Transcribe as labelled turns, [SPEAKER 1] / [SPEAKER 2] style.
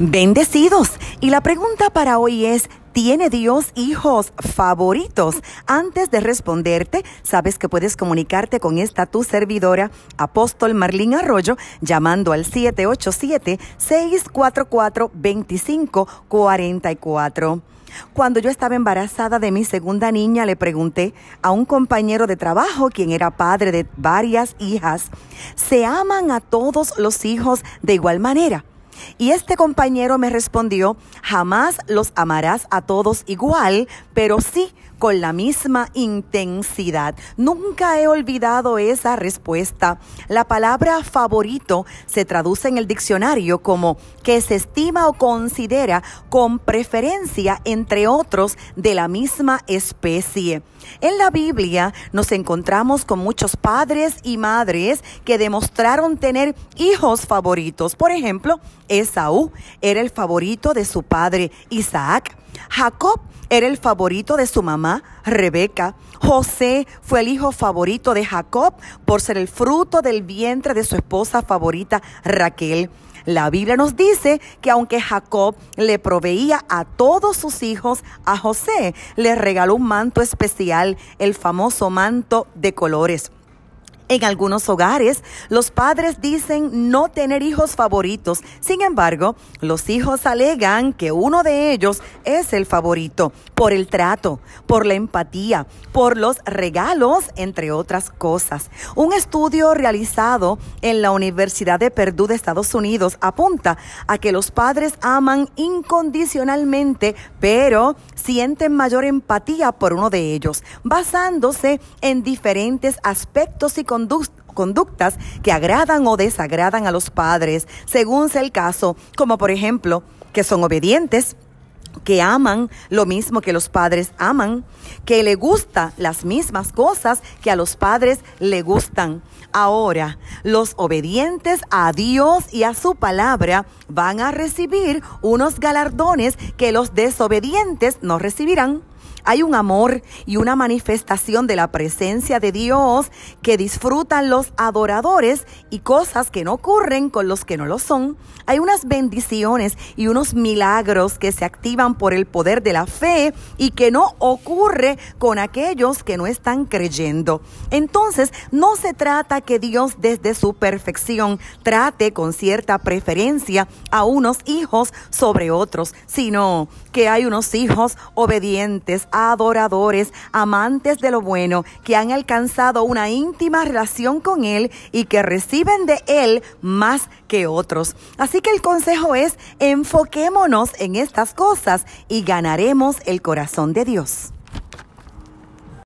[SPEAKER 1] Bendecidos. Y la pregunta para hoy es, ¿tiene Dios hijos favoritos? Antes de responderte, sabes que puedes comunicarte con esta tu servidora, apóstol Marlín Arroyo, llamando al 787-644-2544. Cuando yo estaba embarazada de mi segunda niña, le pregunté a un compañero de trabajo, quien era padre de varias hijas, ¿se aman a todos los hijos de igual manera? Y este compañero me respondió, jamás los amarás a todos igual, pero sí con la misma intensidad. Nunca he olvidado esa respuesta. La palabra favorito se traduce en el diccionario como que se estima o considera con preferencia entre otros de la misma especie. En la Biblia nos encontramos con muchos padres y madres que demostraron tener hijos favoritos. Por ejemplo, Esaú era el favorito de su padre Isaac. Jacob era el favorito de su mamá, Rebeca. José fue el hijo favorito de Jacob por ser el fruto del vientre de su esposa favorita, Raquel. La Biblia nos dice que aunque Jacob le proveía a todos sus hijos, a José le regaló un manto especial, el famoso manto de colores. En algunos hogares, los padres dicen no tener hijos favoritos. Sin embargo, los hijos alegan que uno de ellos es el favorito por el trato, por la empatía, por los regalos, entre otras cosas. Un estudio realizado en la Universidad de Perdue de Estados Unidos apunta a que los padres aman incondicionalmente, pero sienten mayor empatía por uno de ellos, basándose en diferentes aspectos y conductas que agradan o desagradan a los padres, según sea el caso, como por ejemplo, que son obedientes, que aman lo mismo que los padres aman, que le gusta las mismas cosas que a los padres le gustan. Ahora, los obedientes a Dios y a su palabra van a recibir unos galardones que los desobedientes no recibirán. Hay un amor y una manifestación de la presencia de Dios que disfrutan los adoradores y cosas que no ocurren con los que no lo son. Hay unas bendiciones y unos milagros que se activan por el poder de la fe y que no ocurre con aquellos que no están creyendo. Entonces, no se trata que Dios desde su perfección trate con cierta preferencia a unos hijos sobre otros, sino que hay unos hijos obedientes, adoradores, amantes de lo bueno, que han alcanzado una íntima relación con Él y que reciben de Él más que otros. Así que el consejo es, enfoquémonos en estas cosas y ganaremos el corazón de Dios.